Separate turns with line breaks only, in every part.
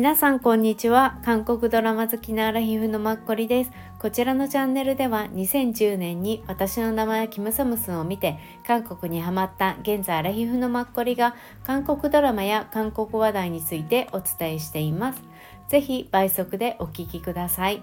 皆さんこんにちは。韓国ドラマ好きなアラヒフのマッコリです。こちらのチャンネルでは2010年に私の名前キムサムスンを見て韓国にハマった現在アラヒフのマッコリが韓国ドラマや韓国話題についてお伝えしています。ぜひ倍速でお聞きください。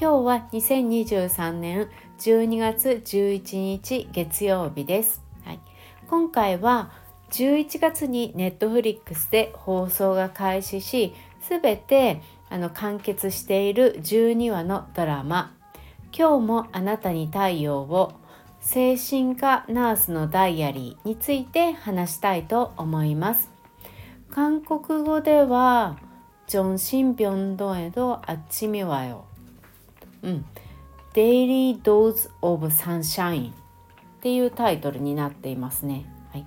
今日は2023年12月11日月曜日です、はい、今回は11月にネットフリックスで放送が開始し全てあの完結している12話のドラマ「今日もあなたに太陽を」精神科ナースのダイアリーについて話したいと思います。韓国語では정신병동에도 아침이 와요。うん。 Daily Dose of Sunshine っていうタイトルになっていますね。はい、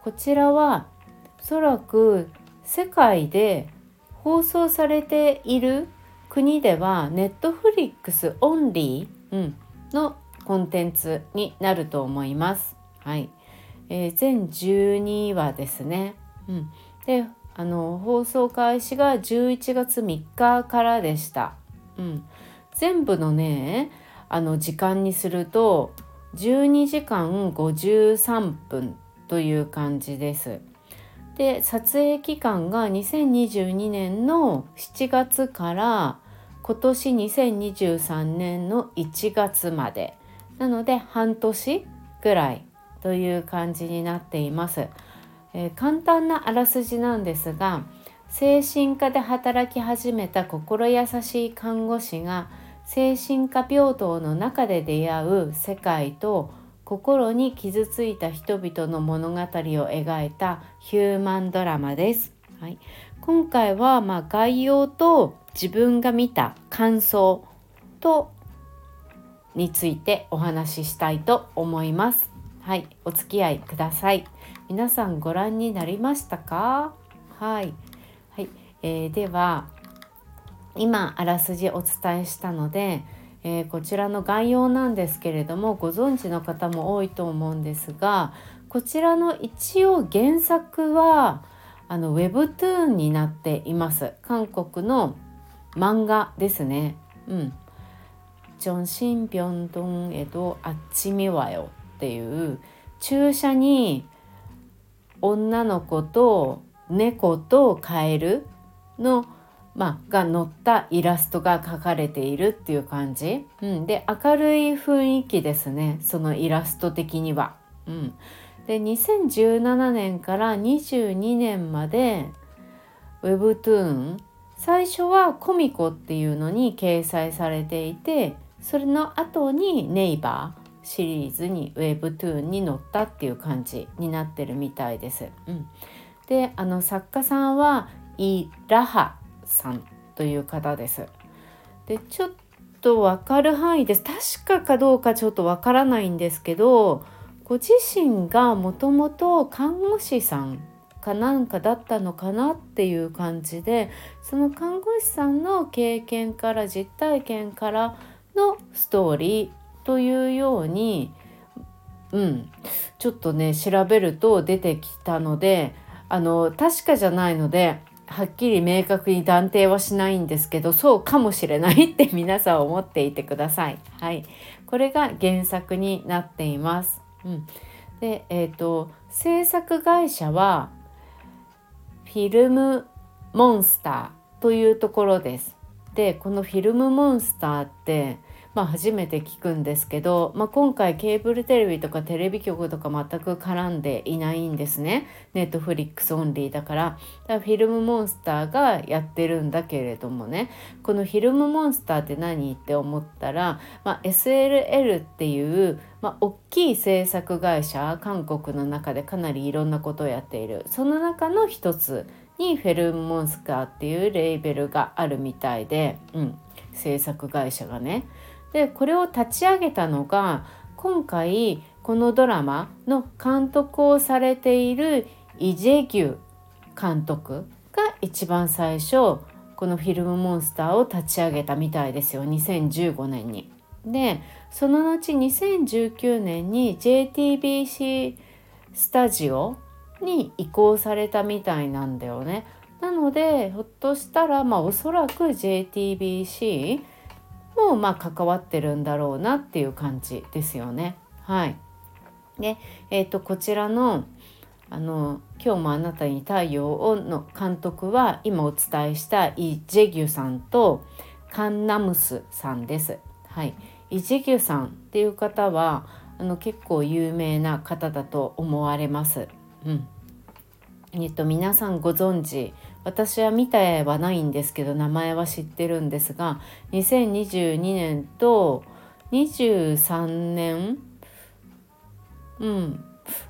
こちらはおそらく世界で放送されている国ではネットフリックスオンリー、うん、のコンテンツになると思います。はい、えー、全12話ですね。うん、であの放送開始が11月3日からでした。うん、全部のねあの時間にすると12時間53分という感じです。で撮影期間が2022年の7月から今年2023年の1月までなので半年ぐらいという感じになっています。えー、簡単なあらすじなんですが精神科で働き始めた心優しい看護師が精神科病棟の中で出会う世界と心に傷ついた人々の物語を描いたヒューマンドラマです。はい、今回はまあ概要と自分が見た感想とについてお話ししたいと思います。はい、お付き合いください。皆さんご覧になりましたか？はい、はい、えー、では今あらすじお伝えしたので。えー、こちらの概要なんですけれどもご存知の方も多いと思うんですがこちらの一応原作はあのウェブトゥーンになっています。韓国の漫画ですね。うん。ジョンシンビョンドンエドあっちみわよっていう注射に女の子と猫とカエルのまあ、が載ったイラストが描かれているっていう感じ、うん、で明るい雰囲気ですね。そのイラスト的には。うん、で2017年から22年まで Webtoon 最初はコミコっていうのに掲載されていてそれの後にネイバーシリーズに Webtoon に載ったっていう感じになってるみたいです。うん、であの作家さんはイ・ラハさんという方です。でちょっと分かる範囲です確かかどうかちょっと分からないんですけどご自身がもともと看護師さんかなんかだったのかなっていう感じでその看護師さんの経験から実体験からのストーリーというようにうんちょっとね調べると出てきたのであの確かじゃないのではっきり明確に断定はしないんですけどそうかもしれないって皆さん思っていてください。はい、これが原作になっています。うん、で、えーと、制作会社はフィルムモンスターというところです。でこのフィルムモンスターってまあ、初めて聞くんですけど、まあ、今回ケーブルテレビとかテレビ局とか全く絡んでいないんですね。ネットフリックスオンリーだから。だからフィルムモンスターがやってるんだけれどもね。このフィルムモンスターって何って思ったら、まあ、SLL っていう、まあ、大きい制作会社韓国の中でかなりいろんなことをやっている。その中の一つにフィルムモンスターっていうレーベルがあるみたいで、うん、制作会社がね。でこれを立ち上げたのが今回このドラマの監督をされているイ・ジェギュ監督が一番最初このフィルムモンスターを立ち上げたみたいですよ2015年に。でその後2019年に JTBC スタジオに移行されたみたいなんだよね。なのでひょっとしたらまあおそらく JTBC もまあ関わってるんだろうなっていう感じですよね。はい、で、えーと、こちらのあの「今日もあなたに太陽を」の監督は今お伝えしたイ・ジェギュさんとカンナムスさんです。はい、イ・ジェギュさんっていう方はあの結構有名な方だと思われます。うんえっと、皆さんご存知私は見てはないんですけど名前は知ってるんですが2022年と23年うん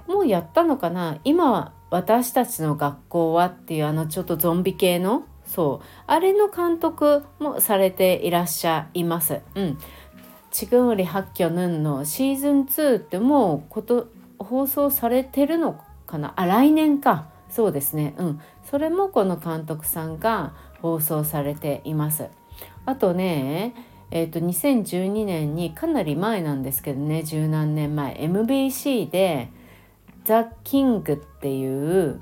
もうやったのかな？今私たちの学校はっていうあのちょっとゾンビ系のそうあれの監督もされていらっしゃいます。うん。ちぐんり八挙ヌンのシーズン2ってもうこと放送されてるのかな？あ来年か。そうですね。うん。それもこの監督さんが放送されています。あとねえーと、2012年にかなり前なんですけどね十何年前 MBC で「ザ・キング」っていう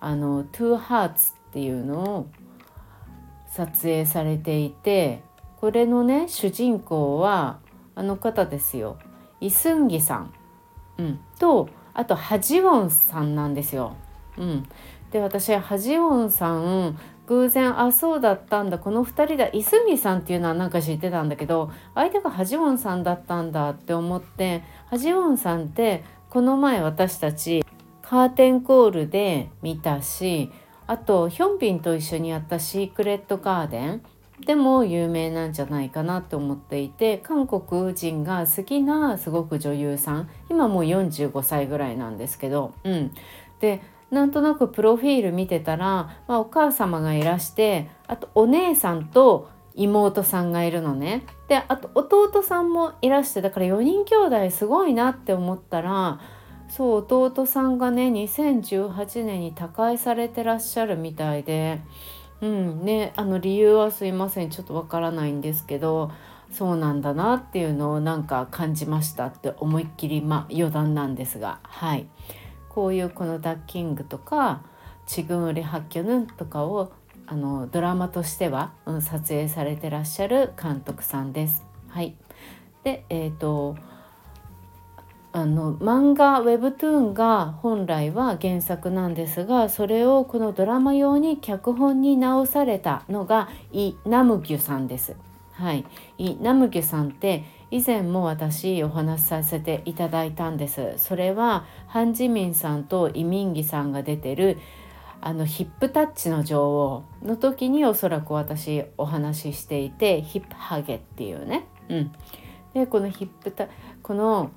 あの「トゥーハーツ」っていうのを撮影されていてこれのね主人公はあの方ですよ。イスンギさん、うん、とあとハジウォンさんなんですよ。うん、で私ハジウォンさん偶然あそうだったんだこの2人だイスンギさんっていうのはなんか知ってたんだけど相手がハジウォンさんだったんだって思ってハジウォンさんってこの前私たちカーテンコールで見たしあとヒョンビンと一緒にやったシークレットガーデンでも有名なんじゃないかなと思っていて韓国人が好きなすごく女優さん今もう45歳ぐらいなんですけど、うん、でなんとなくプロフィール見てたら、まあ、お母様がいらしてあとお姉さんと妹さんがいるのね。であと弟さんもいらしてだから4人兄弟すごいなって思ったらそう弟さんがね2018年に他界されてらっしゃるみたいでうんねあの理由はすいません。ちょっとわからないんですけどそうなんだなっていうのをなんか感じましたって思いっきりまあ余談なんですがはい。こういうこの「ダッキング」とか「チグムリハッキョヌン」とかをあのドラマとしては、うん、撮影されてらっしゃる監督さんです。はい、でえ、ー、とあの漫画ウェブトゥーンが本来は原作なんですがそれをこのドラマ用に脚本に直されたのがイ・ナムギュさんです。はい、イ・ナムギュさんって以前も私お話しさせていただいたんです。それはハン・ジミンさんとイ・ミンギさんが出てるあのヒップタッチの女王の時におそらく私お話ししていてヒップハゲっていうね。うん、でこのヒップタこの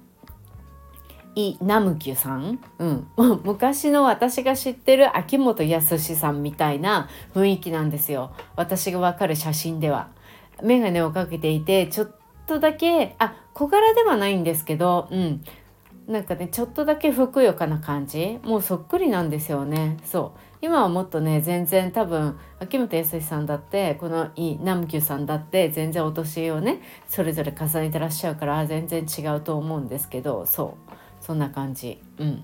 イ・ナムキュさん、うん、昔の私が知ってる秋元康さんみたいな雰囲気なんですよ私がわかる写真では。眼鏡をかけていてちょっとだけあ小柄ではないんですけど、うん、なんかねちょっとだけふくよかな感じ。もうそっくりなんですよね。そう。今はもっとね全然多分秋元康さんだってこのイ・ナムキュさんだって全然お年をねそれぞれ重ねてらっしゃるから全然違うと思うんですけどそう。そんな感じ。うん、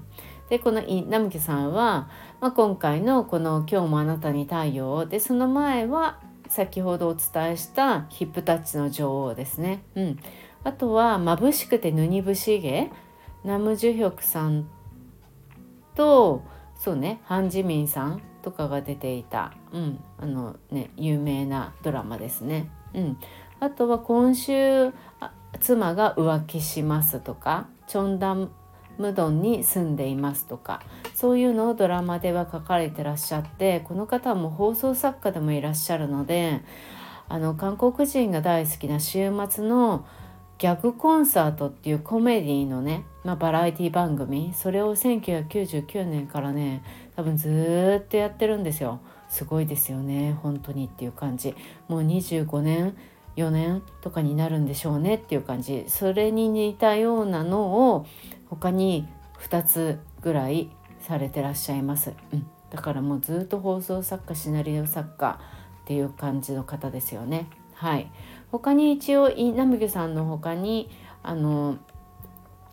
でこのイ・ナムキュさんは、まあ、今回のこの「今日もあなたに太陽」でその前は先ほどお伝えしたヒップタッチの女王ですね。うん、あとは眩しくてヌニブシゲナム・ジュヒョクさんとそうねハン・ジミンさんとかが出ていた、うん。あのね、有名なドラマですね。うん、あとは今週妻が浮気しますとかチョンダンムドンに住んでいますとかそういうのをドラマでは書かれてらっしゃってこの方も放送作家でもいらっしゃるのであの韓国人が大好きな週末のギャグコンサートっていうコメディのね、まあ、バラエティ番組それを1999年からね多分ずっとやってるんですよ。すごいですよね本当にっていう感じ。もう25年4年とかになるんでしょうねっていう感じ。それに似たようなのを他に2つぐらいされてらっしゃいます、うん、だからもうずっと放送作家シナリオ作家っていう感じの方ですよね。はい。他に一応・ナムギュさんの他にあの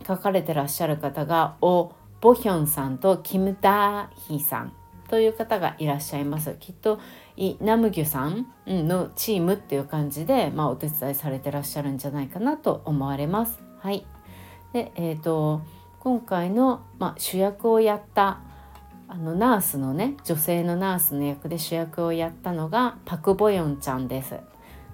書かれてらっしゃる方がオ・ボヒョンさんとキム・ダーヒさんという方がいらっしゃいます。きっとイ・ナムギュさんのチームっていう感じで、まあ、お手伝いされてらっしゃるんじゃないかなと思われます。はい。でえーと、今回の、まあ、主役をやったあのナースのね女性のナースの役で主役をやったのがパク・ボヨンちゃんです。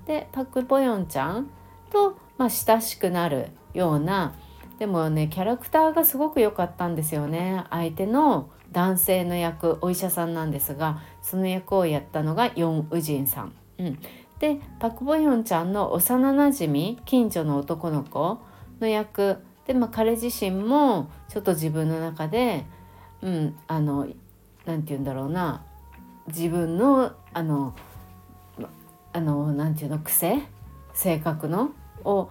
でパク・ボヨンちゃんと、まあ、親しくなるようなでもねキャラクターがすごく良かったんですよね相手の男性の役お医者さんなんですがその役をやったのがヨン・ウジンさん。うん、でパク・ボヨンちゃんの幼なじみ近所の男の子の役で、まあ、彼自身もちょっと自分の中で、うん、あの何て言うんだろうな自分のあのあのなんていうの癖性格のを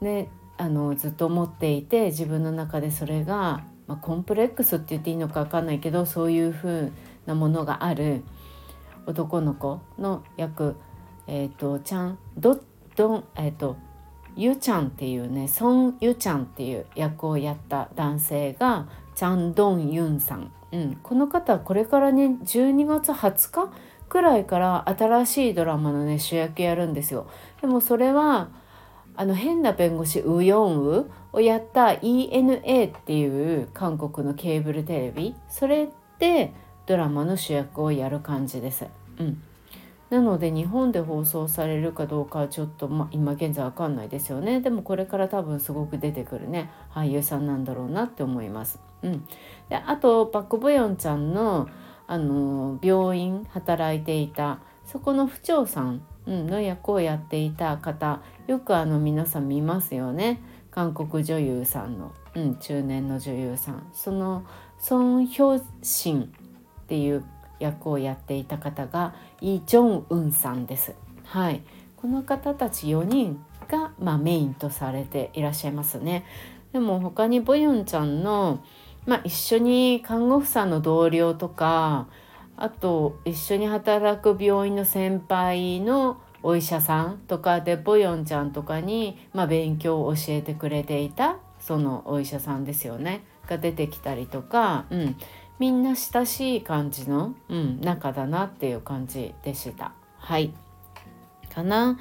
ねあのずっと思っていて自分の中でそれが、まあ、コンプレックスって言っていいのか分かんないけどそういう風なものがある男の子の役えっ、ー、とちゃんどどんえっ、ー、とゆちゃんっていうねソン・ユちゃんっていう役をやった男性がチャン・ドン・ユンさん、うん、この方はこれからね12月20日くらいから新しいドラマのね主役やるんですよ。でもそれはあの変な弁護士ウヨンウをやった ENA っていう韓国のケーブルテレビそれでドラマの主役をやる感じです。うん、なので日本で放送されるかどうかはちょっと、まあ、今現在わかんないですよね。でもこれから多分すごく出てくるね俳優さんなんだろうなって思います。うん、であとパク・ボヨンちゃんのあの病院働いていたそこの府長さんの役をやっていた方よくあの皆さん見ますよね。韓国女優さんの、うん、中年の女優さん。そのソン・ヒョシンっていう役をやっていた方がイ・ジョンウンさんです。はい、この方たち4人が、まあ、メインとされていらっしゃいますね。でも他にボヨンちゃんの、まあ、一緒に看護婦さんの同僚とかあと一緒に働く病院の先輩のお医者さんとかでボヨンちゃんとかに、まあ、勉強を教えてくれていたそのお医者さんですよねが出てきたりとか、うん、みんな親しい感じの、うん、仲だなっていう感じでした。はいかな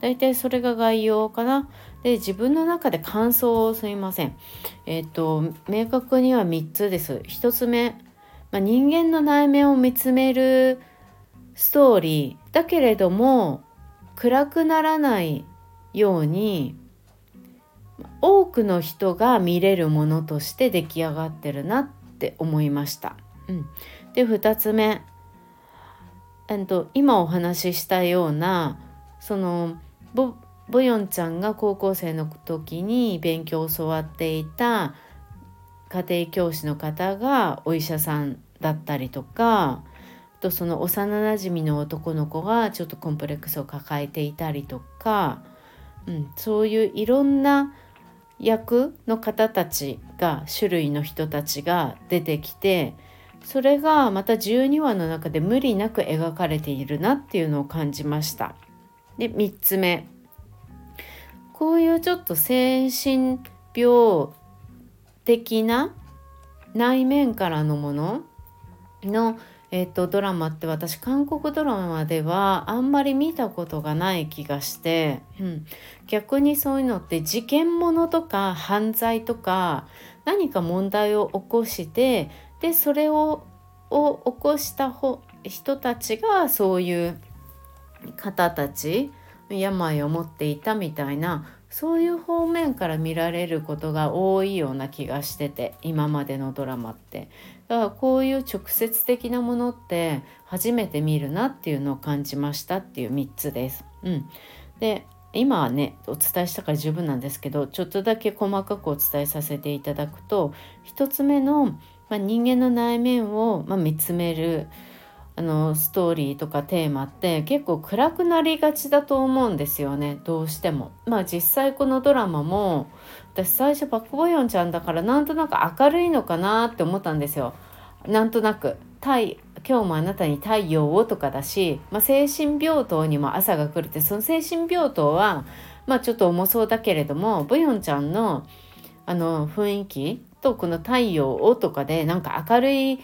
大体それが概要かな。で自分の中で感想をすいません。えっ、ー、と明確には3つです。1つ目、まあ、人間の内面を見つめるストーリーだけれども暗くならないように多くの人が見れるものとして出来上がってるなって思いました。うん、で2つ目、えっと、今お話ししたようなそのボボヨンちゃんが高校生の時に勉強を教わっていた家庭教師の方がお医者さんだったりとかとその幼なじみの男の子がちょっとコンプレックスを抱えていたりとか、うん、そういういろんな役の方たちが種類の人たちが出てきてそれがまた12話の中で無理なく描かれているなっていうのを感じました。で3つ目こういうちょっと精神病的な内面からのもののえっと、ドラマって私韓国ドラマではあんまり見たことがない気がして、うん、逆にそういうのって事件ものとか犯罪とか何か問題を起こしてでそれをを起こした人たちがそういう方たち病を持っていたみたいなそういう方面から見られることが多いような気がしてて今までのドラマって。だからこういう直接的なものって初めて見るなっていうのを感じましたっていう3つです。うん、で今はねお伝えしたから十分なんですけどちょっとだけ細かくお伝えさせていただくと1つ目の、まあ、人間の内面を、まあ、見つめるあのストーリーとかテーマって結構暗くなりがちだと思うんですよねどうしても。まあ実際このドラマも私最初パク・ボヨンちゃんだからなんとなく明るいのかなって思ったんですよ。なんとなく今日もあなたに太陽をとかだし、まあ、精神病棟にも朝が来るってその精神病棟はまあちょっと重そうだけれどもブヨンちゃんのあの雰囲気とこの太陽をとかでなんか明るい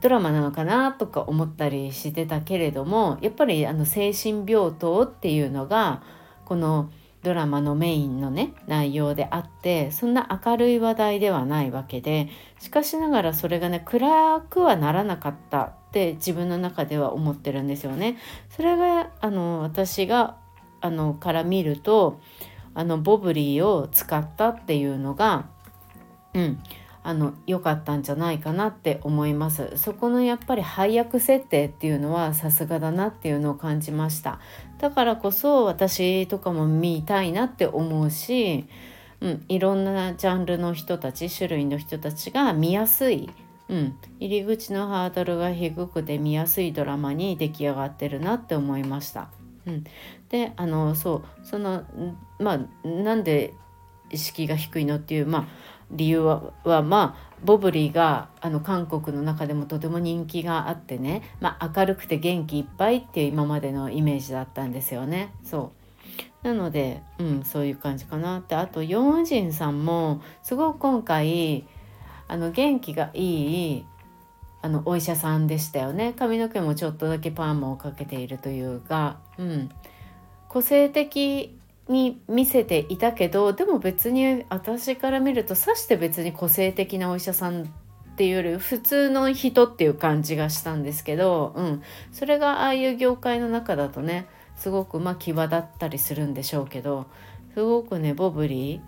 ドラマなのかなとか思ったりしてたけれどもやっぱりあの精神病棟っていうのがこのドラマのメインのね内容であってそんな明るい話題ではないわけでしかしながらそれがね暗くはならなかったって自分の中では思ってるんですよね。それがあの私があのから見るとあのボブリーを使ったっていうのがうんあの良かったんじゃないかなって思います。そこのやっぱり配役設定っていうのはさすがだなっていうのを感じました。だからこそ私とかも見たいなって思うし、うん、いろんなジャンルの人たち種類の人たちが見やすいうん、入り口のハードルが低くて見やすいドラマに出来上がってるなって思いました。うん、であのそうそのまあなんで意識が低いのっていうまあ理由ははまあボブリーがあの韓国の中でもとても人気があってね、まあ、明るくて元気いっぱいっていう今までのイメージだったんですよね。そう。なので、うん、そういう感じかなって。あとヨン・ジンさんもすごく今回あの元気がいいあのお医者さんでしたよね。髪の毛もちょっとだけパーマをかけているというか、うん、個性的に見せていたけどでも別に私から見るとさして別に個性的なお医者さんっていうより普通の人っていう感じがしたんですけど、うん、それがああいう業界の中だとねすごくまあ際立ったりするんでしょうけどすごくねボブリ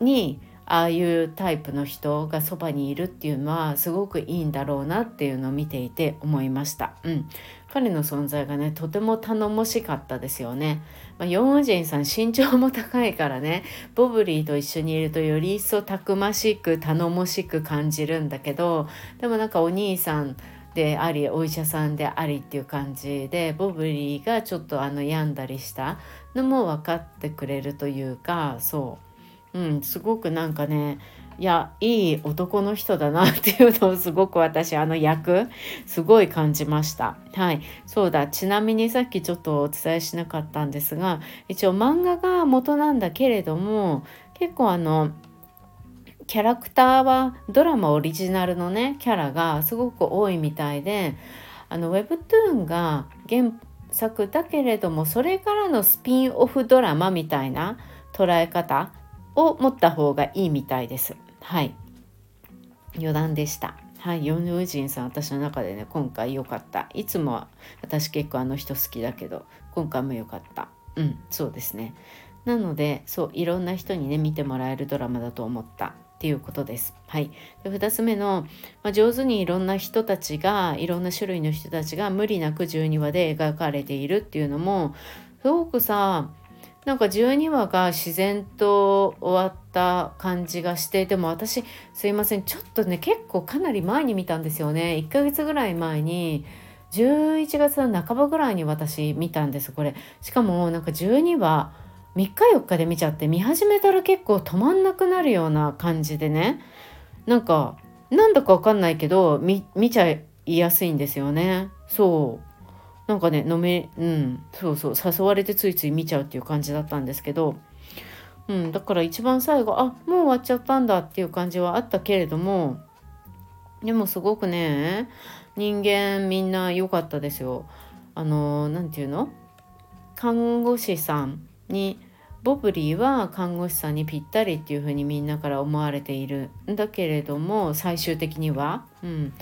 ーにああいうタイプの人がそばにいるっていうのはすごくいいんだろうなっていうのを見ていて思いました。うん、彼の存在がねとても頼もしかったですよね。まあ、ヨン・ウジンさん身長も高いからねボブリーと一緒にいるとより一層たくましく頼もしく感じるんだけどでもなんかお兄さんでありお医者さんでありっていう感じでボブリーがちょっとあの病んだりしたのも分かってくれるというかそう。うん、すごくなんかねいやいい男の人だなっていうのをすごく私あの役すごい感じました。はい。そうだ。ちなみにさっきちょっとお伝えしなかったんですが一応漫画が元なんだけれども結構あのキャラクターはドラマオリジナルのねキャラがすごく多いみたいであの Webtoon が原作だけれどもそれからのスピンオフドラマみたいな捉え方を持った方がいいみたいです。はい。余談でした。はい、ヨン・ウジンさん私の中でね今回良かったいつも私結構あの人好きだけど今回も良かったうんそうですねなのでそういろんな人にね見てもらえるドラマだと思ったっていうことです。はい、で2つ目の、まあ、上手にいろんな人たちがいろんな種類の人たちが無理なく12話で描かれているっていうのもすごくさなんか12話が自然と終わった感じがしてでも私すいませんちょっとね結構かなり前に見たんですよね。1ヶ月ぐらい前に11月の半ばぐらいに私見たんですこれ。しかもなんか12話3日4日で見ちゃって見始めたら結構止まんなくなるような感じでね。なんかなんだかわかんないけど見ちゃいやすいんですよね。そう。なんかね飲めうんそうそう誘われてついつい見ちゃうっていう感じだったんですけど、うん、だから一番最後あもう終わっちゃったんだっていう感じはあったけれどもでもすごくね人間みんな良かったですよ。あの何て言うの？看護師さんにボブリーは看護師さんにぴったりっていう風にみんなから思われているんだけれども最終的には、うん、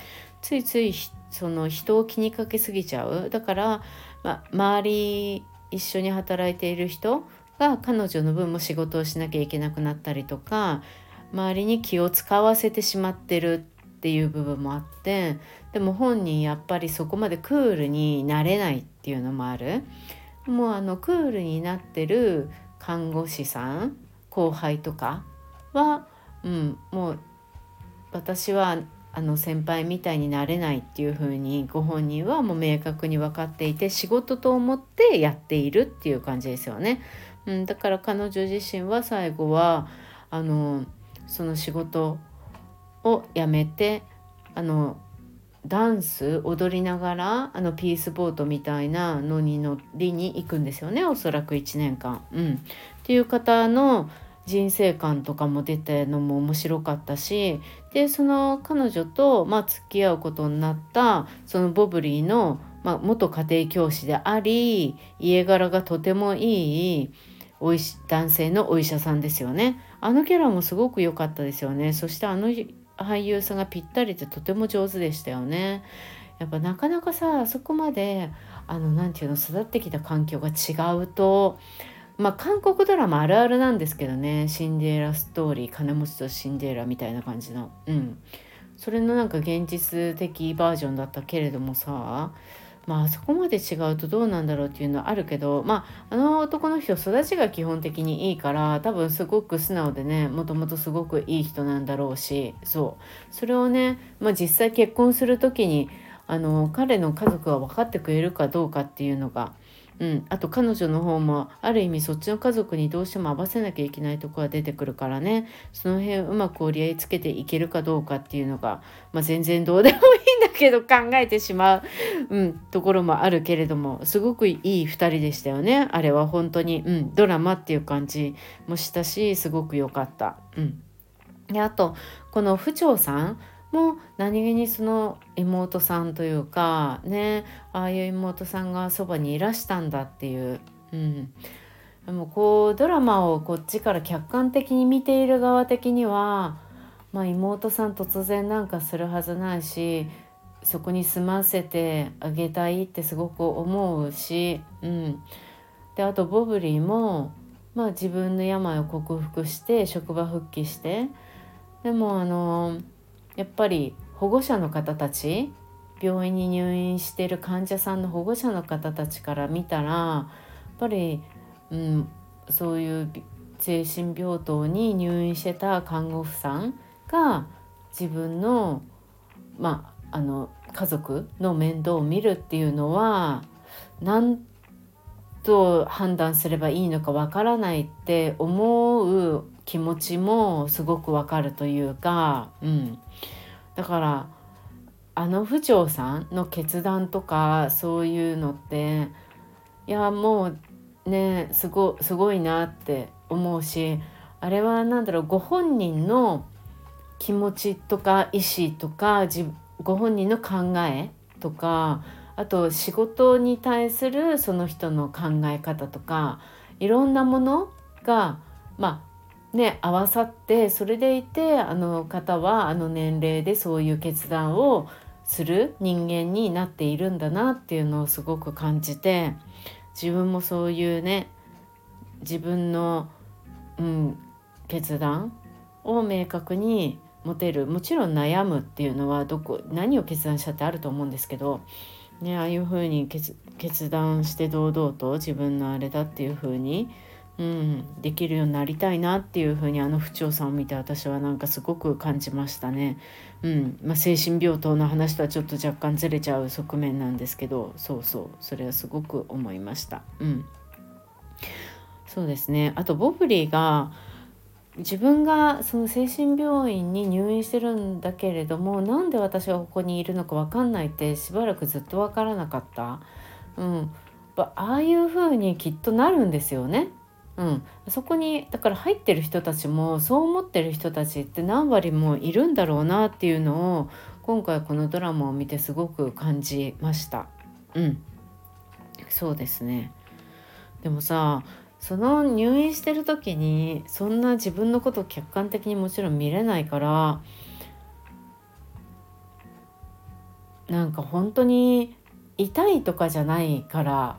ついついその人を気にかけすぎちゃう。だから、ま周り一緒に働いている人が彼女の分も仕事をしなきゃいけなくなったりとか周りに気を使わせてしまってるっていう部分もあってでも本人やっぱりそこまでクールになれないっていうのもある。もうあのクールになってる看護師さん後輩とかは、うん、もう私はあの先輩みたいになれないっていうふうにご本人はもう明確に分かっていて仕事と思ってやっているっていう感じですよね。うん、だから彼女自身は最後はあのその仕事を辞めてあのダンス踊りながらあのピースボートみたいなのに乗りに行くんですよねおそらく1年間。うん、っていう方の人生観とかも出たのも面白かったしでその彼女と、まあ、付き合うことになったそのボブリーの、まあ、元家庭教師であり家柄がとてもいいおいし男性のお医者さんですよね。あのキャラもすごく良かったですよね。そしてあの俳優さんがぴったりでとても上手でしたよね。やっぱなかなかさあそこまであの何て言うの育ってきた環境が違うとまあ韓国ドラマあるあるなんですけどね。シンデレラストーリー金持ちとシンデレラみたいな感じの。うん。それのなんか現実的バージョンだったけれどもさ。まあそこまで違うとどうなんだろうっていうのはあるけど。まああの男の人育ちが基本的にいいから多分すごく素直でねもともとすごくいい人なんだろうし。そう。それをね、まあ、実際結婚する時にあの彼の家族が分かってくれるかどうかっていうのがうん、あと彼女の方もある意味そっちの家族にどうしても合わせなきゃいけないとこが出てくるからね。その辺うまく折り合いつけていけるかどうかっていうのが、まあ、全然どうでもいいんだけど考えてしまう、うん、ところもあるけれどもすごくいい2人でしたよね。あれは本当に、うん、ドラマっていう感じもしたしすごく良かった。うん、であとこの府長さんも何気にその妹さんというかねああいう妹さんがそばにいらしたんだっていう、うん、でもこうドラマをこっちから客観的に見ている側的には、まあ、妹さん突然なんかするはずないしそこに住ませてあげたいってすごく思うし、うん、であとボブリーも、まあ、自分の病を克服して職場復帰してでもあのやっぱり保護者の方たち病院に入院してる患者さんの保護者の方たちから見たらやっぱり、うん、そういう精神病棟に入院してた看護婦さんが自分の,、まあ、あの家族の面倒を見るっていうのは何と判断すればいいのかわからないって思う気持ちもすごくわかるというか、うん、だからあの府長さんの決断とかそういうのっていやもうねすごすごいなって思うしあれは何だろうご本人の気持ちとか意思とかご本人の考えとかあと仕事に対するその人の考え方とかいろんなものがまあね合わさってそれでいてあの方はあの年齢でそういう決断をする人間になっているんだなっていうのをすごく感じて自分もそういうね自分の、うん、決断を明確に持てるもちろん悩むっていうのはどこ何を決断したってあると思うんですけどね、ああいうふうに決断して堂々と自分のあれだっていうふうに、うん、できるようになりたいなっていうふうにあの不調さんを見て私はなんかすごく感じましたね。うんまあ、精神病棟の話とはちょっと若干ずれちゃう側面なんですけどそうそうそれはすごく思いました。うん、そうですねあとボブリーが自分がその精神病院に入院してるんだけれどもなんで私がここにいるのか分かんないってしばらくずっと分からなかった、うん、ああいう風にきっとなるんですよね。うん、そこにだから入ってる人たちもそう思ってる人たちって何割もいるんだろうなっていうのを今回このドラマを見てすごく感じました。うん、そうですね。でもさその入院してる時にそんな自分のことを客観的にもちろん見れないからなんか本当に痛いとかじゃないから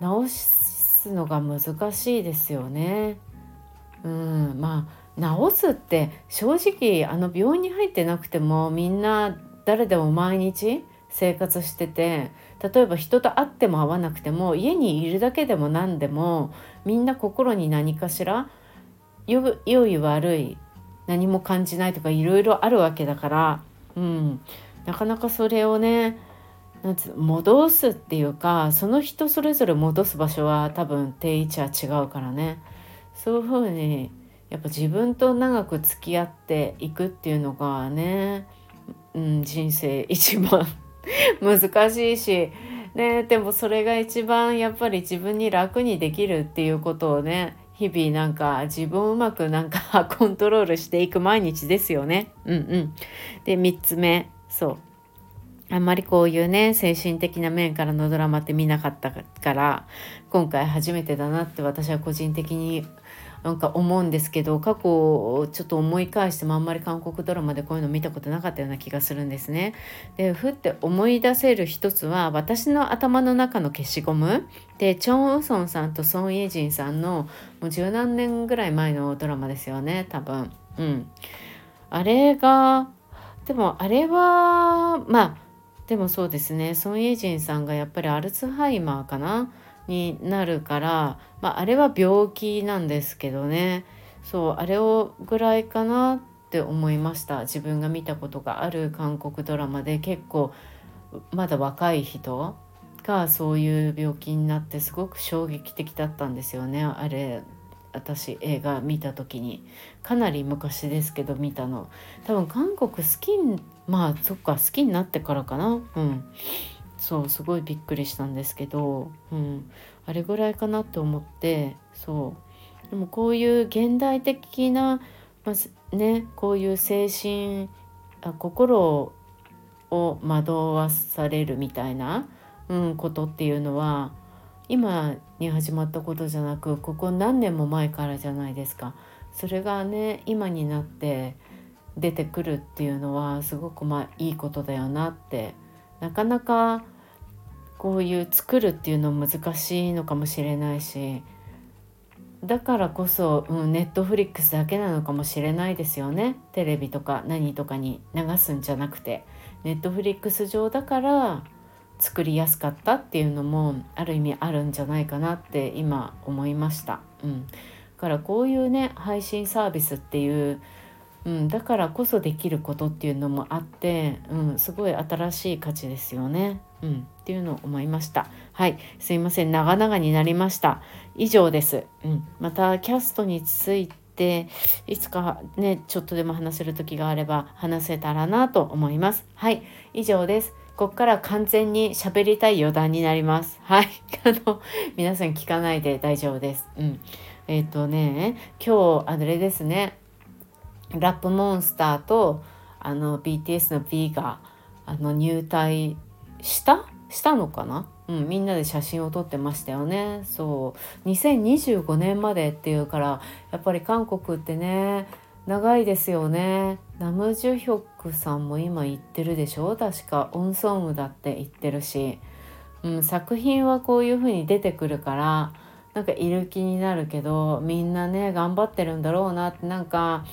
治すすのが難しいですよね。うんまあ治すって正直あの病院に入ってなくてもみんな誰でも毎日生活してて例えば人と会っても会わなくても家にいるだけでも何でもみんな心に何かしら良い悪い何も感じないとかいろいろあるわけだから、うん、なかなかそれをねなんつ戻すっていうかその人それぞれ戻す場所は多分定位置は違うからね。そういうふうにやっぱ自分と長く付き合っていくっていうのがね、うん、人生一番 難しいし、ね、でもそれが一番やっぱり自分に楽にできるっていうことをね日々なんか自分をうまくなんか コントロールしていく毎日ですよね。うんうん、で3つ目。そう。あんまりこういうね精神的な面からのドラマって見なかったから今回初めてだなって私は個人的になんか思うんですけど過去をちょっと思い返してもあんまり韓国ドラマでこういうの見たことなかったような気がするんですね。でふって思い出せる一つは私の頭の中の消しゴムでチョン・ウソンさんとソン・イェジンさんのもう十何年ぐらい前のドラマですよね多分。うん、あれがでもあれはまあでもそうですね。ソン・イェジンさんがやっぱりアルツハイマーかな？になるから、まあ、あれは病気なんですけどね。そうあれをぐらいかなって思いました。自分が見たことがある韓国ドラマで。結構まだ若い人がそういう病気になってすごく衝撃的だったんですよね。あれ私映画見た時に。かなり昔ですけど見たの。多分韓国好きまあそっか好きになってからかな。うん。そうすごいびっくりしたんですけど、うん、あれぐらいかなって思ってそう。でもこういう現代的な、まずねこういう精神あ心を惑わされるみたいな、うん、ことっていうのは今に始まったことじゃなくここ何年も前からじゃないですか。それがね今になって出てくるっていうのはすごくまあいいことだよなってなかなかこういう作るっていうの難しいのかもしれないしだからこそ、うん、ネットフリックスだけなのかもしれないですよね。テレビとか何とかに流すんじゃなくて。ネットフリックス上だから作りやすかったっていうのもある意味あるんじゃないかなって今思いました。うん、からこういうね配信サービスっていううん、だからこそできることっていうのもあって、うん、すごい新しい価値ですよね。うん、っていうのを思いました。はい、すいません、長々になりました。以上です。うん、またキャストについていつかねちょっとでも話せる時があれば話せたらなと思います。はい、以上です。ここから完全に喋りたい余談になります。はい、あの皆さん聞かないで大丈夫です。うん、えっ、ー、とね今日あれですね。ラップモンスターとあの BTS の B があの入隊した？したのかな？うん、みんなで写真を撮ってましたよね。そう。2025年までっていうからやっぱり韓国ってね長いですよね。ナムジュヒョクさんも今言ってるでしょ？確かオンソンムだって言ってるし、うん、作品はこういう風に出てくるからなんかいる気になるけどみんなね頑張ってるんだろうなってなんか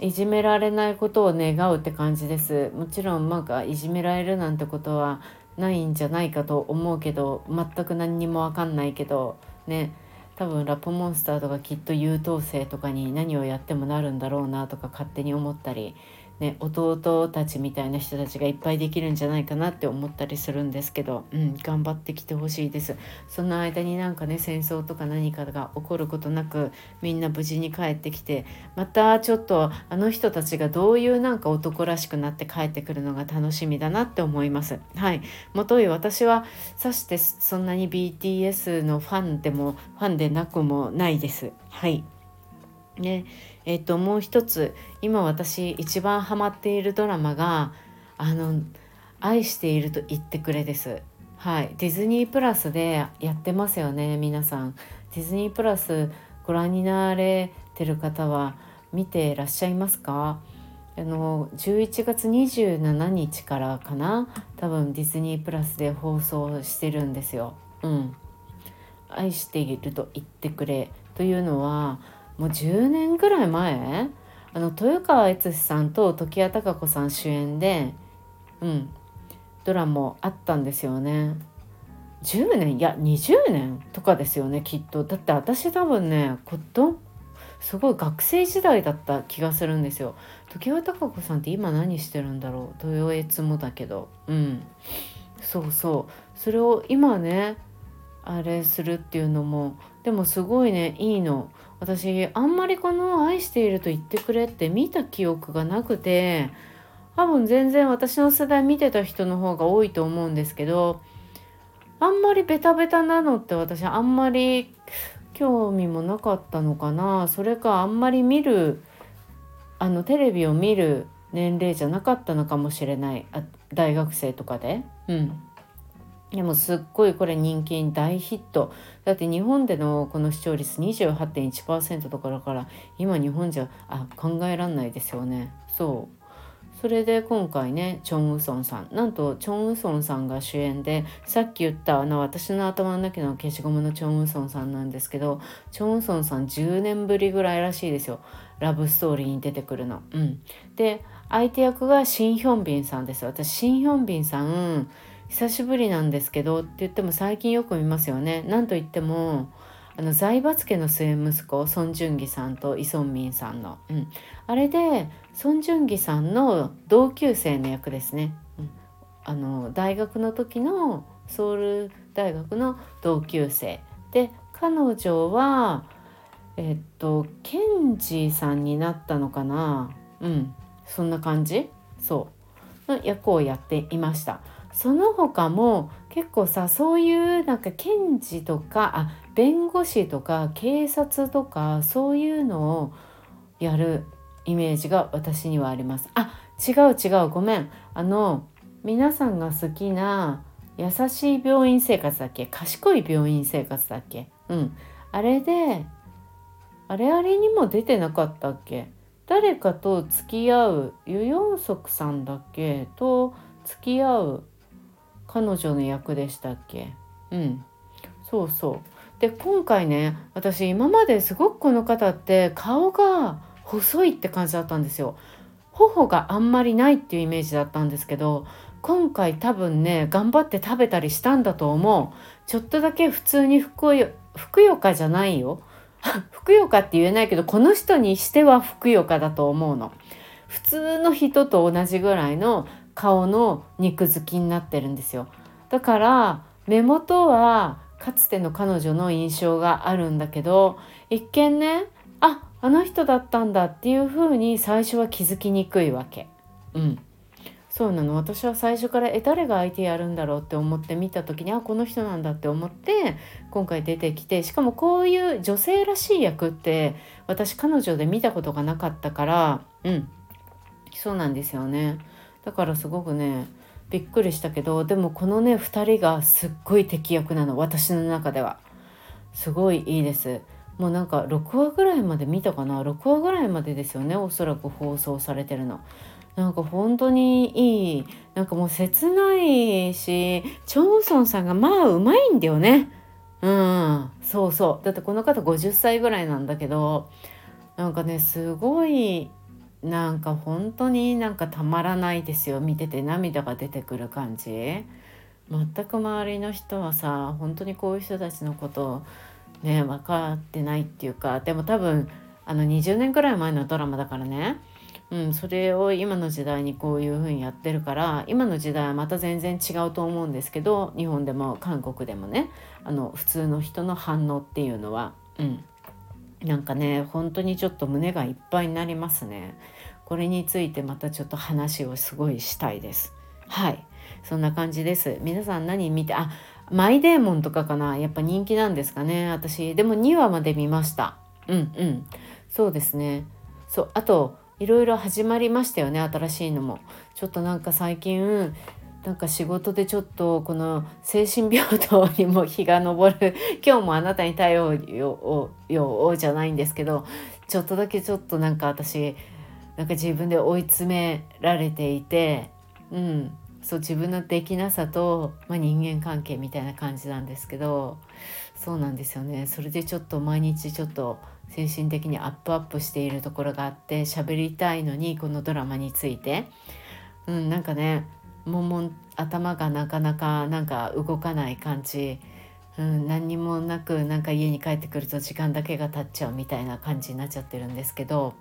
いじめられないことを願うって感じです。もちろんなんかいじめられるなんてことはないんじゃないかと思うけど全く何にも分かんないけどね。多分ラップモンスターとかきっと優等生とかに何をやってもなるんだろうなとか勝手に思ったりね、弟たちみたいな人たちがいっぱいできるんじゃないかなって思ったりするんですけど、うん、頑張ってきてほしいです。その間になんかね戦争とか何かが起こることなくみんな無事に帰ってきてまたちょっとあの人たちがどういうなんか男らしくなって帰ってくるのが楽しみだなって思います。はい。もとい私はさしてそんなに BTS のファンでもファンでなくもないです。はい。ね。えっ、ともう一つ今私一番ハマっているドラマが「あの愛していると言ってくれ」です。はい、ディズニープラスでやってますよね皆さん。ディズニープラスご覧になられてる方は見てらっしゃいますか？あの11月27日からかな？多分ディズニープラスで放送してるんですよ。うん、愛していると言ってくれというのはもう10年ぐらい前？あの豊川悦司さんと常盤貴子さん主演でうん。ドラマあったんですよね。10年？いや20年とかですよねきっと。だって私多分ねことすごい学生時代だった気がするんですよ。常盤貴子さんって今何してるんだろう？豊悦もだけど。うん。そうそう。それを今ねあれするっていうのもでもすごいねいいの。私あんまりこの「愛していると言ってくれ」って見た記憶がなくて多分全然私の世代見てた人の方が多いと思うんですけどあんまりベタベタなのって私あんまり興味もなかったのかな。それかあんまり見るあのテレビを見る年齢じゃなかったのかもしれない。あ大学生とかで。うん。でもすっごいこれ人気大ヒット。だって日本でのこの視聴率28.1%とかだから今日本じゃあ考えらんないですよね。そう。それで今回ねチョン・ウソンさん。なんとチョン・ウソンさんが主演でさっき言ったあの私の頭の中の消しゴムのチョン・ウソンさんなんですけどチョン・ウソンさん10年ぶりぐらいらしいですよ。ラブストーリーに出てくるの。うん、で相手役がシン・ヒョンビンさんです私シン・ヒョンビンさん久しぶりなんですけどって言っても最近よく見ますよね。なんと言ってもあの財閥家の末息子ソン・ジュンギさんとイ・ソンミンさんの、うん、あれでソン・ジュンギさんの同級生の役ですね、うん、あの大学の時のソウル大学の同級生。で彼女はえっとケンジさんになったのかな。うん。そんな感じ？そう。の役をやっていました。その他も結構さそういうなんか検事とかあ弁護士とか警察とかそういうのをやるイメージが私にはあります。あ違う違うごめん。あの皆さんが好きな優しい病院生活だっけ？賢い病院生活だっけ？うん。あれであれあれにも出てなかったっけ？誰かと付き合うユヨンソクさんだっけ？と付き合う彼女の役でしたっけ？うん。そうそう。で今回ね私今まですごくこの方って顔が細いって感じだったんですよ。頬があんまりないっていうイメージだったんですけど今回多分ね頑張って食べたりしたんだと思う。ちょっとだけ普通にふくよふくよかじゃないよ。ふくよかって言えないけどこの人にしてはふくよかだと思うの。普通の人と同じぐらいの顔の肉付きになってるんですよだから目元はかつての彼女の印象があるんだけど一見ねああの人だったんだっていう風に最初は気づきにくいわけ。うんそうなの私は最初からえ誰が相手やるんだろうって思って見た時にあこの人なんだって思って今回出てきてしかもこういう女性らしい役って私彼女で見たことがなかったからうんそうなんですよね。だからすごくねびっくりしたけどでもこのね2人がすっごい敵役なの私の中では。すごいいいです。もうなんか6話ぐらいまで見たかな？6話ぐらいまでですよねおそらく放送されてるの。なんか本当にいいなんかもう切ないしチョンソンさんがまあうまいんだよね。うんそうそう。だってこの方50歳ぐらいなんだけどなんかねすごいなんか本当になんかたまらないですよ。見てて涙が出てくる感じ。全く周りの人はさ本当にこういう人たちのことね分かってないっていうかでも多分あの20年くらい前のドラマだからね、うん、それを今の時代にこういう風にやってるから今の時代はまた全然違うと思うんですけど日本でも韓国でもねあの普通の人の反応っていうのは、うん、なんかね本当にちょっと胸がいっぱいになりますね。これについてまたちょっと話をすごいしたいです。はい。そんな感じです。皆さん何見てあマイデーモンとかかな？やっぱ人気なんですかね私。でも2話まで見ました。うんうん。そうですね。そうあといろいろ始まりましたよね新しいのも。ちょっとなんか最近なんか仕事でちょっとこの精神病棟にも日が昇る 今日もあなたに対応よよじゃないんですけどちょっとだけちょっとなんか私なんか自分で追い詰められていて、うん、そう自分のできなさと、まあ、人間関係みたいな感じなんですけどそうなんですよね。それでちょっと毎日ちょっと精神的にアップアップしているところがあって喋りたいのにこのドラマについて、うん、なんかねもんもん頭がなかなかなんか動かない感じ、うん、何にもなくなんか家に帰ってくると時間だけが経っちゃうみたいな感じになっちゃってるんですけど。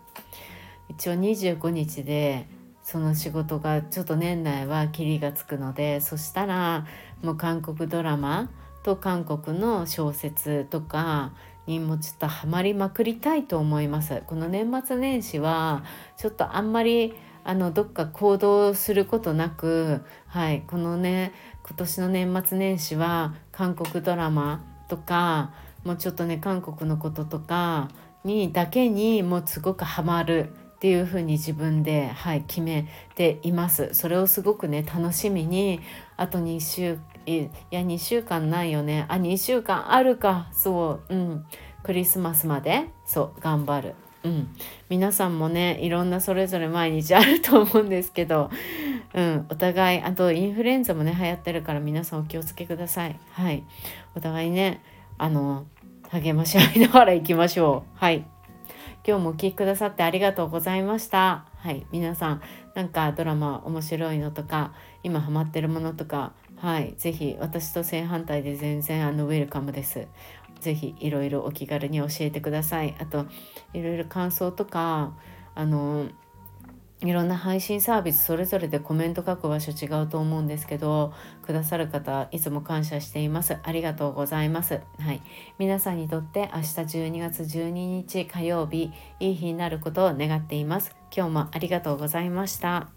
一応25日でその仕事がちょっと年内はキリがつくのでそしたらもう韓国ドラマと韓国の小説とかにもちょっとハマりまくりたいと思います。この年末年始はちょっとあんまりあのどっか行動することなく、はい、このね今年の年末年始は韓国ドラマとかもうちょっとね韓国のこととかにだけにもうすごくハマるっていうふうに自分で、はい、決めています。それをすごくね楽しみにあと2週いや2週間ないよね。あ2週間あるか。そううん。クリスマスまでそう頑張る。うん、皆さんもねいろんなそれぞれ毎日あると思うんですけど、うん、お互いあとインフルエンザもね流行ってるから皆さんお気をつけください。はい、お互いねあの励まし合いながら行きましょう。はい。今日もお聴きくださってありがとうございました。はい。皆さん、なんかドラマ面白いのとか、今ハマってるものとか、はい。是非私と正反対で全然あのウェルカムです。是非いろいろお気軽に教えてください。あと、いろいろ感想とか、あの、いろんな配信サービスそれぞれでコメント書く場所違うと思うんですけどくださる方いつも感謝しています。ありがとうございます。はい。皆さんにとって明日12月12日火曜日いい日になることを願っています。今日もありがとうございました。